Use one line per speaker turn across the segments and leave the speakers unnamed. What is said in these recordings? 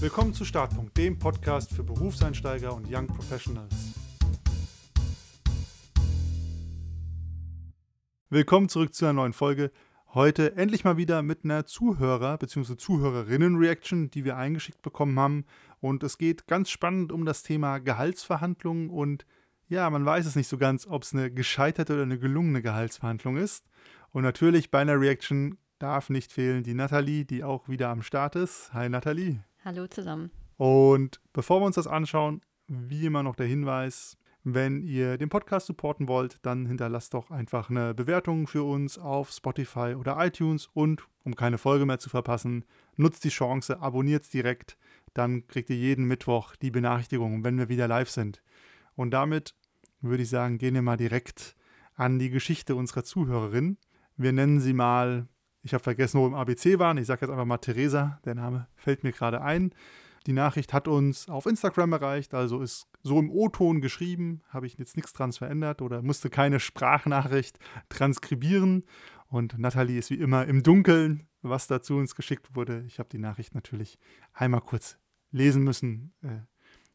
Willkommen zu Startpunkt, dem Podcast für Berufseinsteiger und Young Professionals. Willkommen zurück zu einer neuen Folge. Heute endlich mal wieder mit einer Zuhörer- bzw. Zuhörerinnen-Reaction, die wir eingeschickt bekommen haben. Und es geht ganz spannend um das Thema Gehaltsverhandlungen und ja, man weiß es nicht so ganz, ob es eine gescheiterte oder eine gelungene Gehaltsverhandlung ist. Und natürlich bei einer Reaction darf nicht fehlen die Nathalie, die auch wieder am Start ist. Hi Nathalie.
Hallo zusammen.
Und bevor wir uns das anschauen, wie immer noch der Hinweis, wenn ihr den Podcast supporten wollt, dann hinterlasst doch einfach eine Bewertung für uns auf Spotify oder iTunes und um keine Folge mehr zu verpassen, nutzt die Chance, abonniert direkt, dann kriegt ihr jeden Mittwoch die Benachrichtigung, wenn wir wieder live sind. Und damit würde ich sagen, gehen wir mal direkt an die Geschichte unserer Zuhörerin. Wir nennen sie mal, ich habe vergessen, wo wir im ABC waren, ich sage jetzt einfach mal Theresa, der Name fällt mir gerade ein. Die Nachricht hat uns auf Instagram erreicht, also ist so im O-Ton geschrieben, habe ich jetzt nichts dran verändert oder musste keine Sprachnachricht transkribieren. Und Nathalie ist wie immer im Dunkeln, was dazu uns geschickt wurde. Ich habe die Nachricht natürlich einmal kurz lesen müssen, äh,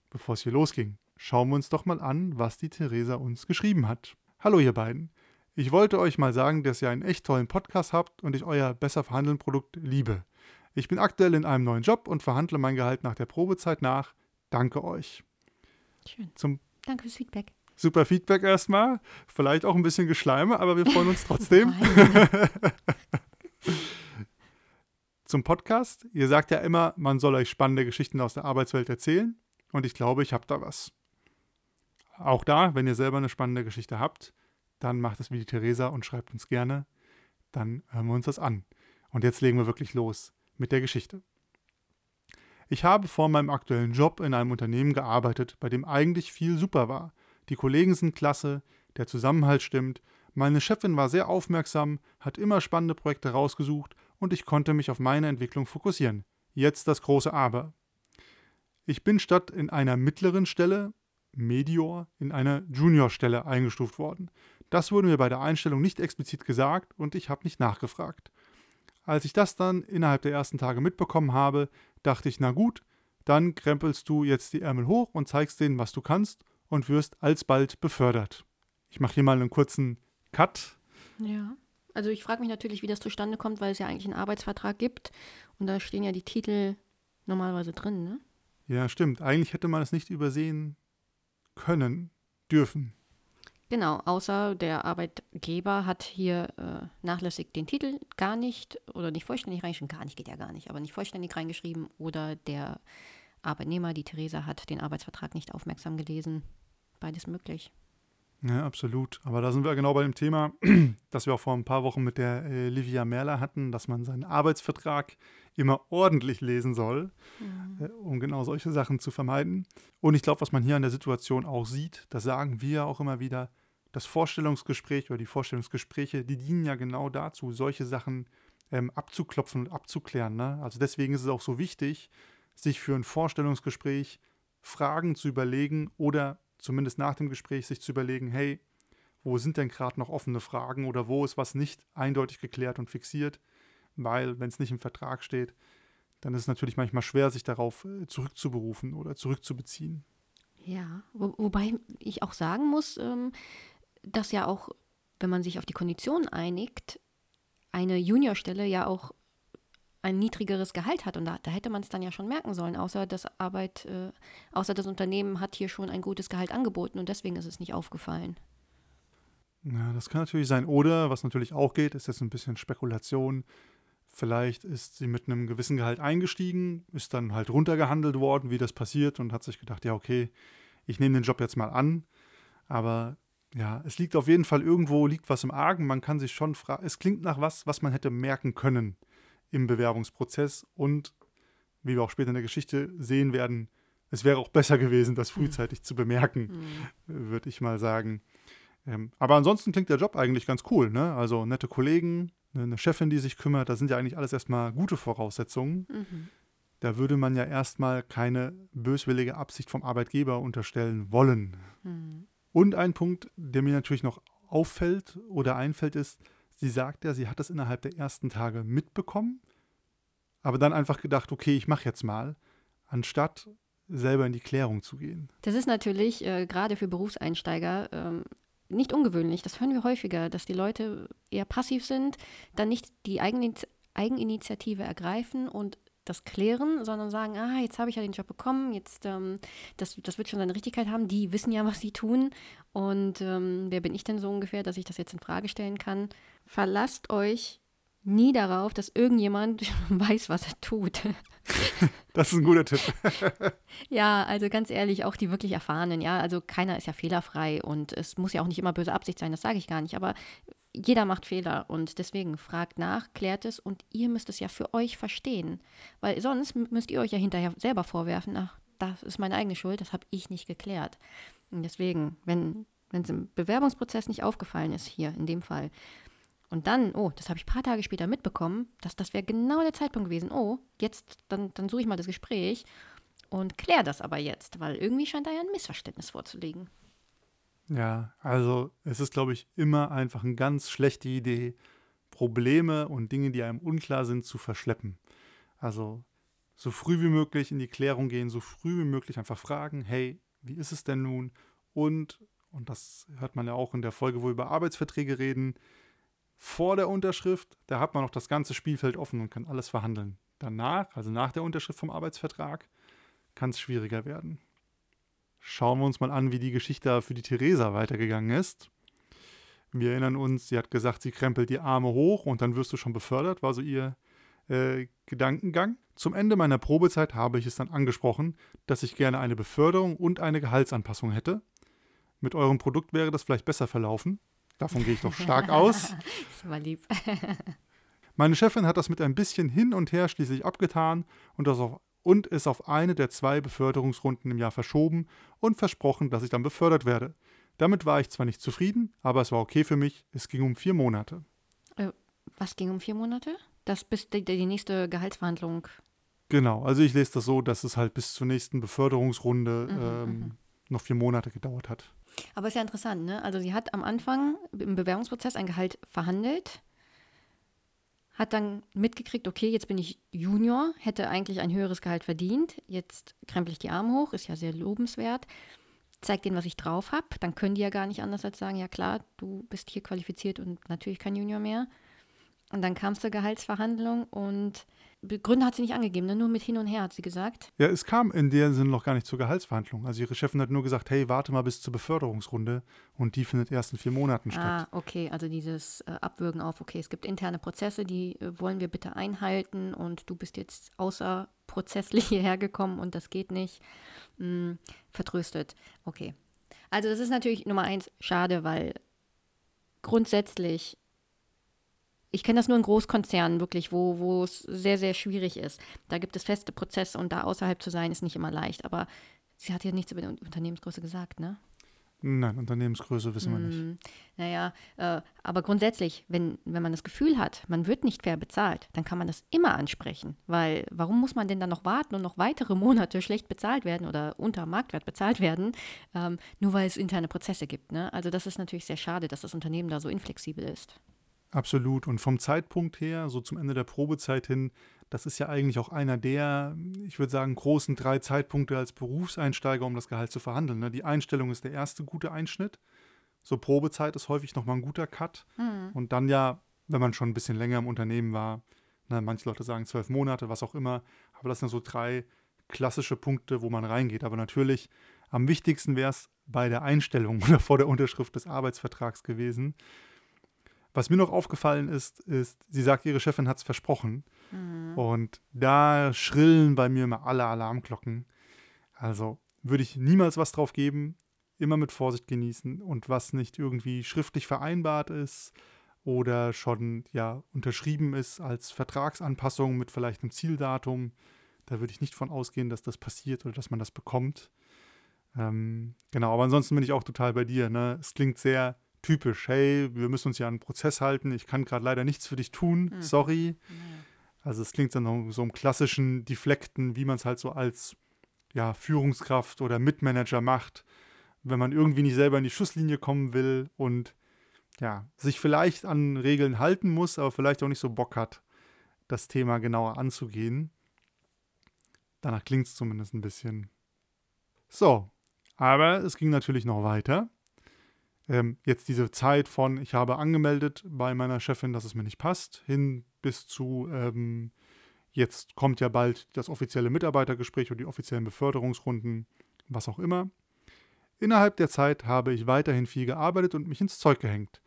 bevor es hier losging. Schauen wir uns doch mal an, was die Theresa uns geschrieben hat. Hallo ihr beiden. Ich wollte euch mal sagen, dass ihr einen echt tollen Podcast habt und ich euer Besser verhandeln Produkt liebe. Ich bin aktuell in einem neuen Job und verhandle mein Gehalt nach der Probezeit nach. Danke euch.
Schön.
Zum
Danke fürs Feedback.
super Feedback erstmal. Vielleicht auch ein bisschen Geschleime, aber wir freuen uns trotzdem. Zum Podcast. Ihr sagt ja immer, man soll euch spannende Geschichten aus der Arbeitswelt erzählen. Und ich glaube, ich habe da was. Auch da, wenn ihr selber eine spannende Geschichte habt, dann macht es wie die Theresa und schreibt uns gerne. Dann hören wir uns das an. Und jetzt legen wir wirklich los mit der Geschichte. Ich habe vor meinem aktuellen Job in einem Unternehmen gearbeitet, bei dem eigentlich viel super war. Die Kollegen sind klasse, der Zusammenhalt stimmt, meine Chefin war sehr aufmerksam, hat immer spannende Projekte rausgesucht und ich konnte mich auf meine Entwicklung fokussieren. Jetzt das große Aber. Ich bin statt in einer mittleren Stelle, Medior, in eine Juniorstelle eingestuft worden. Das wurde mir bei der Einstellung nicht explizit gesagt und ich habe nicht nachgefragt. Als ich das dann innerhalb der ersten Tage mitbekommen habe, dachte ich, na gut, dann krempelst du jetzt die Ärmel hoch und zeigst denen, was du kannst und wirst alsbald befördert. Ich mache hier mal einen kurzen Cut.
ja. Also ich frage mich natürlich, wie das zustande kommt, weil es ja eigentlich einen Arbeitsvertrag gibt und da stehen ja die Titel normalerweise drin, ne?
Ja, stimmt. Eigentlich hätte man es nicht übersehen können, dürfen.
Genau, außer der Arbeitgeber hat hier äh, nachlässig den Titel gar nicht oder nicht vollständig reingeschrieben, gar nicht geht ja gar nicht, aber nicht vollständig reingeschrieben oder der Arbeitnehmer, die Theresa, hat den Arbeitsvertrag nicht aufmerksam gelesen. Beides möglich.
Ja, absolut. Aber da sind wir genau bei dem Thema, das wir auch vor ein paar Wochen mit der äh, Livia Merler hatten, dass man seinen Arbeitsvertrag immer ordentlich lesen soll, äh, um genau solche Sachen zu vermeiden. Und ich glaube, was man hier an der Situation auch sieht, das sagen wir auch immer wieder, das Vorstellungsgespräch oder die Vorstellungsgespräche, die dienen ja genau dazu, solche Sachen ähm, abzuklopfen und abzuklären. Ne? Also deswegen ist es auch so wichtig, sich für ein Vorstellungsgespräch Fragen zu überlegen oder zumindest nach dem Gespräch sich zu überlegen, hey, wo sind denn gerade noch offene Fragen oder wo ist was nicht eindeutig geklärt und fixiert? Weil, wenn es nicht im Vertrag steht, dann ist es natürlich manchmal schwer, sich darauf äh, zurückzuberufen oder zurückzubeziehen.
Ja, wo, wobei ich auch sagen muss, ähm, dass ja auch, wenn man sich auf die Konditionen einigt, eine Juniorstelle ja auch ein niedrigeres Gehalt hat. Und da, da hätte man es dann ja schon merken sollen, außer das Arbeit, äh, außer das Unternehmen hat hier schon ein gutes Gehalt angeboten und deswegen ist es nicht aufgefallen.
Ja, das kann natürlich sein. Oder, was natürlich auch geht, ist jetzt ein bisschen Spekulation. Vielleicht ist sie mit einem gewissen Gehalt eingestiegen, ist dann halt runtergehandelt worden, wie das passiert und hat sich gedacht, ja, okay, ich nehme den Job jetzt mal an. Aber ja, es liegt auf jeden Fall irgendwo, liegt was im Argen. Man kann sich schon fragen, es klingt nach was, was man hätte merken können im Bewerbungsprozess. Und wie wir auch später in der Geschichte sehen werden, es wäre auch besser gewesen, das frühzeitig zu bemerken, würde ich mal sagen. Ähm, aber ansonsten klingt der Job eigentlich ganz cool. Ne? Also nette Kollegen, ne, eine Chefin, die sich kümmert, das sind ja eigentlich alles erstmal gute Voraussetzungen.
Mhm.
Da würde man ja erstmal keine böswillige Absicht vom Arbeitgeber unterstellen wollen.
Mhm.
Und ein Punkt, der mir natürlich noch auffällt oder einfällt, ist, sie sagt ja, sie hat das innerhalb der ersten Tage mitbekommen, aber dann einfach gedacht, okay, ich mache jetzt mal. anstatt selber in die Klärung zu gehen.
Das ist natürlich äh, gerade für Berufseinsteiger ähm, nicht ungewöhnlich. Das hören wir häufiger, dass die Leute eher passiv sind, dann nicht die Eigeniniti Eigeninitiative ergreifen und das klären, sondern sagen, ah, jetzt habe ich ja den Job bekommen, jetzt, ähm, das, das wird schon seine Richtigkeit haben, die wissen ja, was sie tun und ähm, wer bin ich denn so ungefähr, dass ich das jetzt in Frage stellen kann. Verlasst euch nie darauf, dass irgendjemand weiß, was er tut.
Das ist ein guter Tipp.
ja, also ganz ehrlich, auch die wirklich Erfahrenen, ja, also keiner ist ja fehlerfrei und es muss ja auch nicht immer böse Absicht sein, das sage ich gar nicht, aber jeder macht Fehler und deswegen fragt nach, klärt es und ihr müsst es ja für euch verstehen, weil sonst müsst ihr euch ja hinterher selber vorwerfen, ach, das ist meine eigene Schuld, das habe ich nicht geklärt. Und deswegen, wenn wenn es im Bewerbungsprozess nicht aufgefallen ist, hier in dem Fall, und dann, oh, das habe ich ein paar Tage später mitbekommen, dass das wäre genau der Zeitpunkt gewesen. Oh, jetzt, dann, dann suche ich mal das Gespräch und kläre das aber jetzt, weil irgendwie scheint da ja ein Missverständnis vorzulegen.
Ja, also es ist, glaube ich, immer einfach eine ganz schlechte Idee, Probleme und Dinge, die einem unklar sind, zu verschleppen. Also so früh wie möglich in die Klärung gehen, so früh wie möglich einfach fragen, hey, wie ist es denn nun? Und, und das hört man ja auch in der Folge, wo wir über Arbeitsverträge reden, vor der Unterschrift, da hat man noch das ganze Spielfeld offen und kann alles verhandeln. Danach, also nach der Unterschrift vom Arbeitsvertrag, kann es schwieriger werden. Schauen wir uns mal an, wie die Geschichte für die Theresa weitergegangen ist. Wir erinnern uns, sie hat gesagt, sie krempelt die Arme hoch und dann wirst du schon befördert, war so ihr äh, Gedankengang. Zum Ende meiner Probezeit habe ich es dann angesprochen, dass ich gerne eine Beförderung und eine Gehaltsanpassung hätte. Mit eurem Produkt wäre das vielleicht besser verlaufen. Davon gehe ich doch stark aus.
das war lieb.
Meine Chefin hat das mit ein bisschen hin und her schließlich abgetan und, das auf, und es auf eine der zwei Beförderungsrunden im Jahr verschoben und versprochen, dass ich dann befördert werde. Damit war ich zwar nicht zufrieden, aber es war okay für mich. Es ging um vier Monate.
Äh, was ging um vier Monate? Das bis die, die nächste Gehaltsverhandlung.
Genau, also ich lese das so, dass es halt bis zur nächsten Beförderungsrunde mhm, ähm, mhm. noch vier Monate gedauert hat.
Aber ist ja interessant, ne? Also sie hat am Anfang im Bewerbungsprozess ein Gehalt verhandelt, hat dann mitgekriegt, okay, jetzt bin ich Junior, hätte eigentlich ein höheres Gehalt verdient, jetzt krempel ich die Arme hoch, ist ja sehr lobenswert, zeigt denen, was ich drauf habe, dann können die ja gar nicht anders als sagen, ja klar, du bist hier qualifiziert und natürlich kein Junior mehr. Und dann kam es zur Gehaltsverhandlung und Gründe hat sie nicht angegeben, ne? nur mit hin und her hat sie gesagt.
Ja, es kam in der Sinne noch gar nicht zur Gehaltsverhandlung. Also ihre Chefin hat nur gesagt, hey, warte mal bis zur Beförderungsrunde und die findet erst in vier Monaten statt.
Ah, okay, also dieses äh, Abwürgen auf, okay, es gibt interne Prozesse, die äh, wollen wir bitte einhalten und du bist jetzt außer prozesslich hierher gekommen und das geht nicht. Hm, vertröstet, okay. Also das ist natürlich Nummer eins schade, weil grundsätzlich ich kenne das nur in Großkonzernen wirklich, wo, wo es sehr, sehr schwierig ist. Da gibt es feste Prozesse und da außerhalb zu sein, ist nicht immer leicht. Aber sie hat ja nichts über die Unternehmensgröße gesagt, ne?
Nein, Unternehmensgröße wissen wir nicht. Hm,
naja, äh, aber grundsätzlich, wenn, wenn man das Gefühl hat, man wird nicht fair bezahlt, dann kann man das immer ansprechen. Weil warum muss man denn dann noch warten und noch weitere Monate schlecht bezahlt werden oder unter Marktwert bezahlt werden, ähm, nur weil es interne Prozesse gibt? Ne? Also das ist natürlich sehr schade, dass das Unternehmen da so inflexibel ist.
Absolut. Und vom Zeitpunkt her, so zum Ende der Probezeit hin, das ist ja eigentlich auch einer der, ich würde sagen, großen drei Zeitpunkte als Berufseinsteiger, um das Gehalt zu verhandeln. Ne? Die Einstellung ist der erste gute Einschnitt. So Probezeit ist häufig nochmal ein guter Cut. Mhm. Und dann ja, wenn man schon ein bisschen länger im Unternehmen war, na, ne, manche Leute sagen zwölf Monate, was auch immer. Aber das sind so drei klassische Punkte, wo man reingeht. Aber natürlich, am wichtigsten wäre es bei der Einstellung oder vor der Unterschrift des Arbeitsvertrags gewesen. Was mir noch aufgefallen ist, ist, sie sagt, ihre Chefin hat es versprochen. Mhm. Und da schrillen bei mir immer alle Alarmglocken. Also würde ich niemals was drauf geben, immer mit Vorsicht genießen und was nicht irgendwie schriftlich vereinbart ist oder schon ja unterschrieben ist als Vertragsanpassung mit vielleicht einem Zieldatum, da würde ich nicht von ausgehen, dass das passiert oder dass man das bekommt. Ähm, genau, aber ansonsten bin ich auch total bei dir. Ne? Es klingt sehr typisch, hey, wir müssen uns ja an einen Prozess halten, ich kann gerade leider nichts für dich tun, mhm. sorry. Mhm. Also es klingt dann so im klassischen Deflekten, wie man es halt so als ja, Führungskraft oder Mitmanager macht, wenn man irgendwie nicht selber in die Schusslinie kommen will und ja, sich vielleicht an Regeln halten muss, aber vielleicht auch nicht so Bock hat, das Thema genauer anzugehen. Danach klingt es zumindest ein bisschen. So, aber es ging natürlich noch weiter. Ähm, jetzt diese Zeit von, ich habe angemeldet bei meiner Chefin, dass es mir nicht passt, hin bis zu, ähm, jetzt kommt ja bald das offizielle Mitarbeitergespräch und die offiziellen Beförderungsrunden, was auch immer. Innerhalb der Zeit habe ich weiterhin viel gearbeitet und mich ins Zeug gehängt.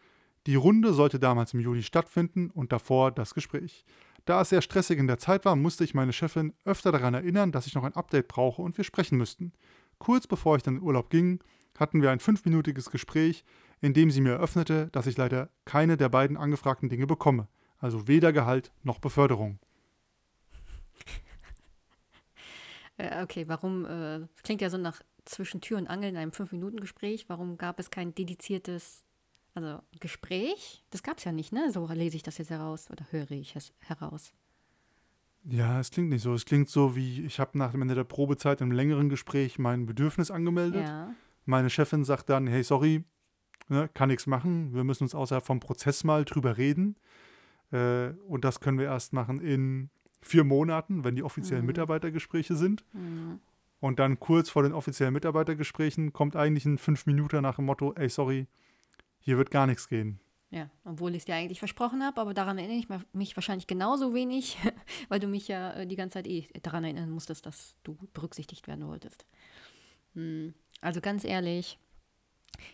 Die Runde sollte damals im Juli stattfinden und davor das Gespräch. Da es sehr stressig in der Zeit war, musste ich meine Chefin öfter daran erinnern, dass ich noch ein Update brauche und wir sprechen müssten. Kurz bevor ich dann in Urlaub ging, hatten wir ein fünfminütiges Gespräch, in dem sie mir eröffnete, dass ich leider keine der beiden angefragten Dinge bekomme, also weder Gehalt noch Beförderung.
Äh, okay, warum, äh, klingt ja so nach zwischen Tür und Angel in einem Fünf-Minuten-Gespräch, warum gab es kein dediziertes also Gespräch? Das gab es ja nicht, ne? So lese ich das jetzt heraus oder höre ich es heraus.
Ja, es klingt nicht so. Es klingt so wie, ich habe nach dem Ende der Probezeit im längeren Gespräch mein Bedürfnis angemeldet. Ja. Meine Chefin sagt dann, hey, sorry, ne, kann nichts machen. Wir müssen uns außerhalb vom Prozess mal drüber reden. Äh, und das können wir erst machen in vier Monaten, wenn die offiziellen mhm. Mitarbeitergespräche sind. Mhm. Und dann kurz vor den offiziellen Mitarbeitergesprächen kommt eigentlich ein fünf Minuten nach dem Motto, ey, sorry, hier wird gar nichts gehen.
Ja, obwohl ich es dir eigentlich versprochen habe, aber daran erinnere ich mich wahrscheinlich genauso wenig, weil du mich ja äh, die ganze Zeit eh daran erinnern musstest, dass du berücksichtigt werden wolltest. Hm, also ganz ehrlich,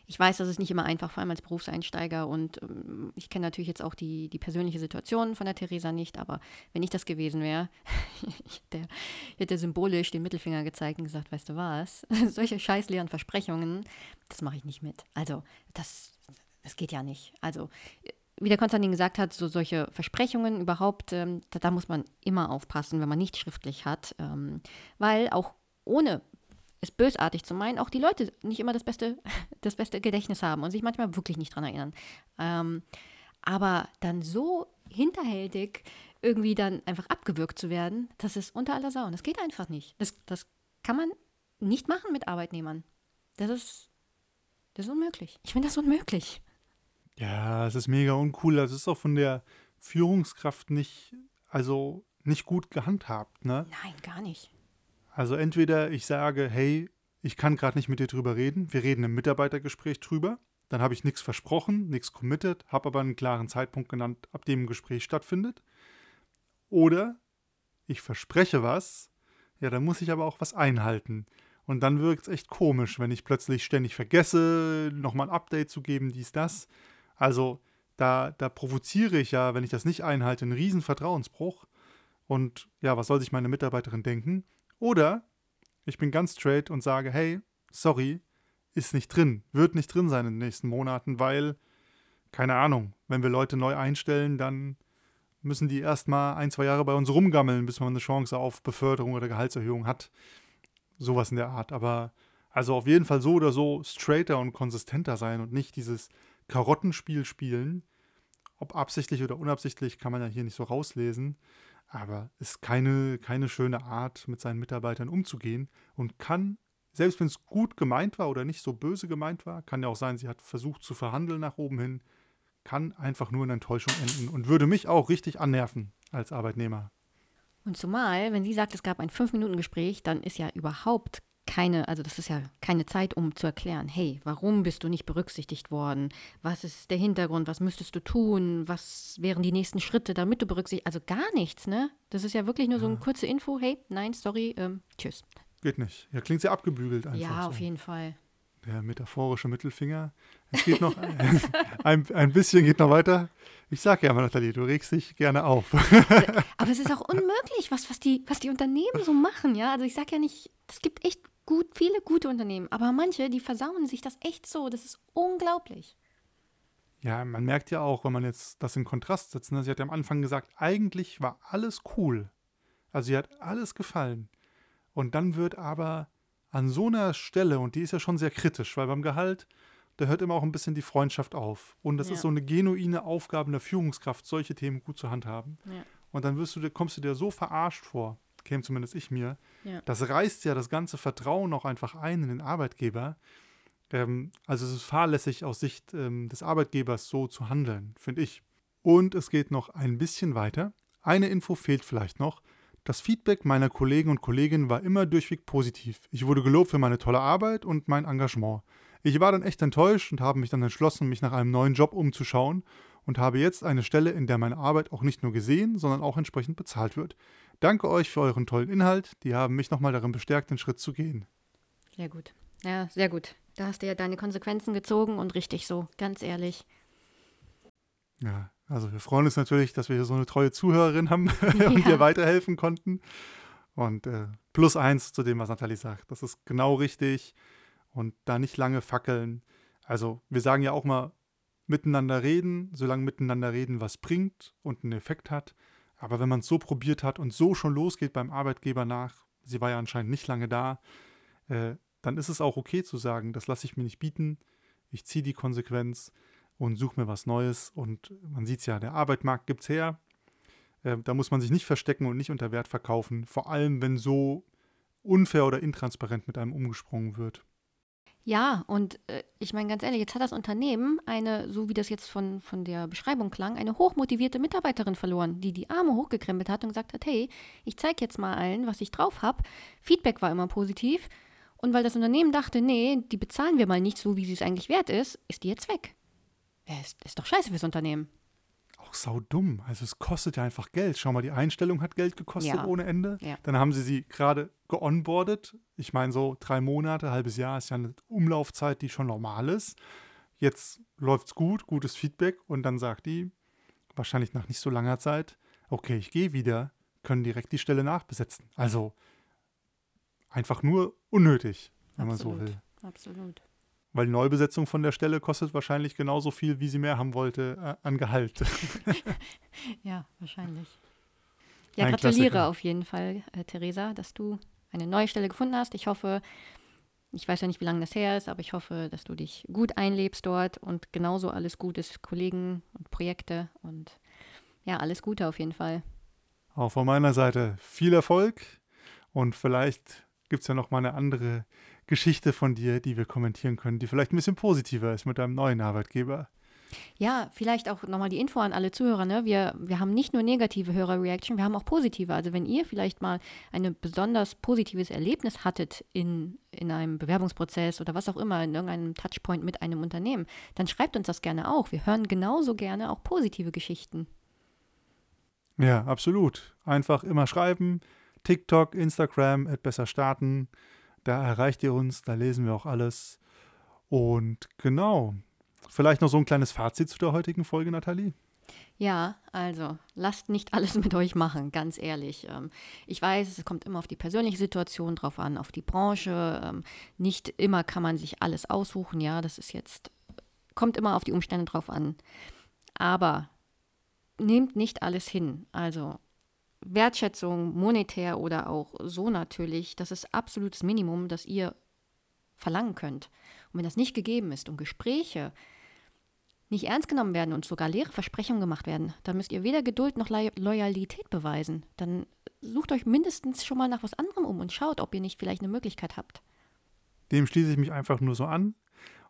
ich weiß, das ist nicht immer einfach, vor allem als Berufseinsteiger. Und ähm, ich kenne natürlich jetzt auch die, die persönliche Situation von der Theresa nicht. Aber wenn ich das gewesen wäre, ich hätte, hätte symbolisch den Mittelfinger gezeigt und gesagt, weißt du was, solche scheißleeren Versprechungen, das mache ich nicht mit. Also das, das geht ja nicht. Also wie der Konstantin gesagt hat, so solche Versprechungen überhaupt, ähm, da, da, muss man immer aufpassen, wenn man nicht schriftlich hat. Ähm, weil auch ohne es bösartig zu meinen, auch die Leute nicht immer das beste, das beste Gedächtnis haben und sich manchmal wirklich nicht dran erinnern. Ähm, aber dann so hinterhältig irgendwie dann einfach abgewürgt zu werden, das ist unter aller Sau. Das geht einfach nicht. Das, das kann man nicht machen mit Arbeitnehmern. Das ist, das ist unmöglich. Ich finde das unmöglich.
Ja, es ist mega uncool. Das ist auch von der Führungskraft nicht, also nicht gut gehandhabt, ne?
Nein, gar nicht.
Also entweder ich sage, hey, ich kann gerade nicht mit dir drüber reden, wir reden im Mitarbeitergespräch drüber, dann habe ich nichts versprochen, nichts committed, habe aber einen klaren Zeitpunkt genannt, ab dem ein Gespräch stattfindet. Oder ich verspreche was, ja, dann muss ich aber auch was einhalten. Und dann wirkt es echt komisch, wenn ich plötzlich ständig vergesse, nochmal ein Update zu geben, dies, das. Also da, da provoziere ich ja, wenn ich das nicht einhalte, einen riesen Vertrauensbruch. Und ja, was soll sich meine Mitarbeiterin denken? Oder ich bin ganz straight und sage, hey, sorry, ist nicht drin, wird nicht drin sein in den nächsten Monaten, weil, keine Ahnung, wenn wir Leute neu einstellen, dann müssen die erstmal ein, zwei Jahre bei uns rumgammeln, bis man eine Chance auf Beförderung oder Gehaltserhöhung hat. Sowas in der Art. Aber also auf jeden Fall so oder so straighter und konsistenter sein und nicht dieses Karottenspiel spielen. Ob absichtlich oder unabsichtlich, kann man ja hier nicht so rauslesen aber ist keine, keine schöne Art, mit seinen Mitarbeitern umzugehen und kann, selbst wenn es gut gemeint war oder nicht so böse gemeint war, kann ja auch sein, sie hat versucht zu verhandeln nach oben hin, kann einfach nur in Enttäuschung enden und würde mich auch richtig annerven als Arbeitnehmer.
Und zumal, wenn sie sagt, es gab ein Fünf-Minuten-Gespräch, dann ist ja überhaupt keine, also das ist ja keine Zeit, um zu erklären, hey, warum bist du nicht berücksichtigt worden? Was ist der Hintergrund? Was müsstest du tun? Was wären die nächsten Schritte, damit du berücksichtigt? Also gar nichts, ne? Das ist ja wirklich nur ja. so eine kurze Info, hey, nein, sorry, ähm, tschüss.
Geht nicht. Ja, klingt sehr abgebügelt einfach.
Ja, auf so. jeden Fall.
Der metaphorische Mittelfinger. Es geht noch ein, ein bisschen geht noch weiter. Ich sage ja immer, Nathalie, du regst dich gerne auf.
Aber es ist auch unmöglich, was, was, die, was die Unternehmen so machen, ja. Also ich sage ja nicht, es gibt echt gut, viele gute Unternehmen, aber manche, die versauen sich das echt so. Das ist unglaublich.
Ja, man merkt ja auch, wenn man jetzt das in Kontrast setzt, ne? sie hat ja am Anfang gesagt, eigentlich war alles cool. Also sie hat alles gefallen. Und dann wird aber an so einer Stelle, und die ist ja schon sehr kritisch, weil beim Gehalt, da hört immer auch ein bisschen die Freundschaft auf. Und das ja. ist so eine genuine Aufgabe der Führungskraft, solche Themen gut zu handhaben. Ja. Und dann wirst du, kommst du dir so verarscht vor käme zumindest ich mir, ja. das reißt ja das ganze Vertrauen auch einfach ein in den Arbeitgeber. Ähm, also es ist fahrlässig aus Sicht ähm, des Arbeitgebers so zu handeln, finde ich. Und es geht noch ein bisschen weiter. Eine Info fehlt vielleicht noch. Das Feedback meiner Kollegen und Kolleginnen war immer durchweg positiv. Ich wurde gelobt für meine tolle Arbeit und mein Engagement. Ich war dann echt enttäuscht und habe mich dann entschlossen, mich nach einem neuen Job umzuschauen und habe jetzt eine Stelle, in der meine Arbeit auch nicht nur gesehen, sondern auch entsprechend bezahlt wird. Danke euch für euren tollen Inhalt. Die haben mich nochmal darin bestärkt, den Schritt zu gehen.
Sehr gut. Ja, sehr gut. Da hast du ja deine Konsequenzen gezogen und richtig so, ganz ehrlich.
Ja, also wir freuen uns natürlich, dass wir hier so eine treue Zuhörerin haben und ja. ihr weiterhelfen konnten. Und äh, plus eins zu dem, was Nathalie sagt. Das ist genau richtig. Und da nicht lange fackeln. Also wir sagen ja auch mal, miteinander reden, solange miteinander reden was bringt und einen Effekt hat. Aber wenn man es so probiert hat und so schon losgeht beim Arbeitgeber nach, sie war ja anscheinend nicht lange da, äh, dann ist es auch okay zu sagen, das lasse ich mir nicht bieten, ich ziehe die Konsequenz und suche mir was Neues. Und man sieht es ja, der Arbeitsmarkt gibt es her. Äh, da muss man sich nicht verstecken und nicht unter Wert verkaufen, vor allem wenn so unfair oder intransparent mit einem umgesprungen wird.
Ja, und äh, ich meine ganz ehrlich, jetzt hat das Unternehmen eine, so wie das jetzt von, von der Beschreibung klang, eine hochmotivierte Mitarbeiterin verloren, die die Arme hochgekrempelt hat und gesagt hat, hey, ich zeige jetzt mal allen, was ich drauf habe. Feedback war immer positiv. Und weil das Unternehmen dachte, nee, die bezahlen wir mal nicht so, wie sie es eigentlich wert ist, ist die jetzt weg. Ja, ist, ist doch scheiße fürs Unternehmen.
Auch sau dumm. Also es kostet ja einfach Geld. Schau mal, die Einstellung hat Geld gekostet ja. ohne Ende. Ja. Dann haben sie sie gerade geonboardet. Ich meine, so drei Monate, halbes Jahr ist ja eine Umlaufzeit, die schon normal ist. Jetzt läuft es gut, gutes Feedback und dann sagt die, wahrscheinlich nach nicht so langer Zeit, okay, ich gehe wieder, können direkt die Stelle nachbesetzen. Also einfach nur unnötig, wenn Absolut. man so will.
Absolut.
Weil Neubesetzung von der Stelle kostet wahrscheinlich genauso viel, wie sie mehr haben wollte äh, an Gehalt.
ja, wahrscheinlich. Ja, Ein gratuliere Klassiker. auf jeden Fall, äh, Theresa, dass du eine neue Stelle gefunden hast. Ich hoffe, ich weiß ja nicht, wie lange das her ist, aber ich hoffe, dass du dich gut einlebst dort und genauso alles gut ist, Kollegen und Projekte und ja, alles Gute auf jeden Fall.
Auch von meiner Seite viel Erfolg und vielleicht gibt es ja noch mal eine andere Geschichte von dir, die wir kommentieren können, die vielleicht ein bisschen positiver ist mit deinem neuen Arbeitgeber.
Ja, vielleicht auch nochmal die Info an alle Zuhörer. Ne? Wir, wir haben nicht nur negative Hörer-Reaction, wir haben auch positive. Also wenn ihr vielleicht mal ein besonders positives Erlebnis hattet in, in einem Bewerbungsprozess oder was auch immer, in irgendeinem Touchpoint mit einem Unternehmen, dann schreibt uns das gerne auch. Wir hören genauso gerne auch positive Geschichten.
Ja, absolut. Einfach immer schreiben. TikTok, Instagram, besser starten. Da erreicht ihr uns, da lesen wir auch alles. Und genau, vielleicht noch so ein kleines Fazit zu der heutigen Folge, Nathalie.
Ja, also lasst nicht alles mit euch machen, ganz ehrlich. Ähm, ich weiß, es kommt immer auf die persönliche Situation drauf an, auf die Branche. Ähm, nicht immer kann man sich alles aussuchen, ja, das ist jetzt, kommt immer auf die Umstände drauf an. Aber nehmt nicht alles hin. Also Wertschätzung, monetär oder auch so natürlich, das ist absolutes Minimum, das ihr verlangen könnt. Und wenn das nicht gegeben ist und Gespräche nicht ernst genommen werden und sogar leere Versprechungen gemacht werden, dann müsst ihr weder Geduld noch Loyalität beweisen. Dann sucht euch mindestens schon mal nach was anderem um und schaut, ob ihr nicht vielleicht eine Möglichkeit habt.
Dem schließe ich mich einfach nur so an.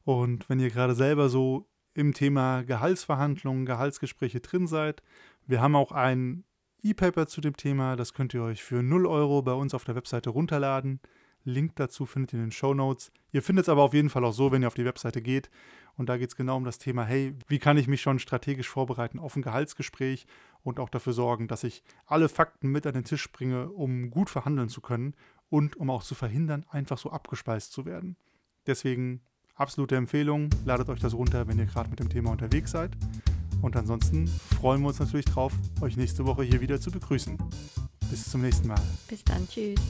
Und wenn ihr gerade selber so im Thema Gehaltsverhandlungen, Gehaltsgespräche drin seid, wir haben auch einen E-Paper zu dem Thema. Das könnt ihr euch für 0 Euro bei uns auf der Webseite runterladen. Link dazu findet ihr in den Show Notes. Ihr findet es aber auf jeden Fall auch so, wenn ihr auf die Webseite geht. Und da geht es genau um das Thema, hey, wie kann ich mich schon strategisch vorbereiten auf ein Gehaltsgespräch und auch dafür sorgen, dass ich alle Fakten mit an den Tisch bringe, um gut verhandeln zu können und um auch zu verhindern, einfach so abgespeist zu werden. Deswegen absolute Empfehlung, ladet euch das runter, wenn ihr gerade mit dem Thema unterwegs seid. Und ansonsten freuen wir uns natürlich drauf, euch nächste Woche hier wieder zu begrüßen. Bis zum nächsten Mal.
Bis dann, tschüss.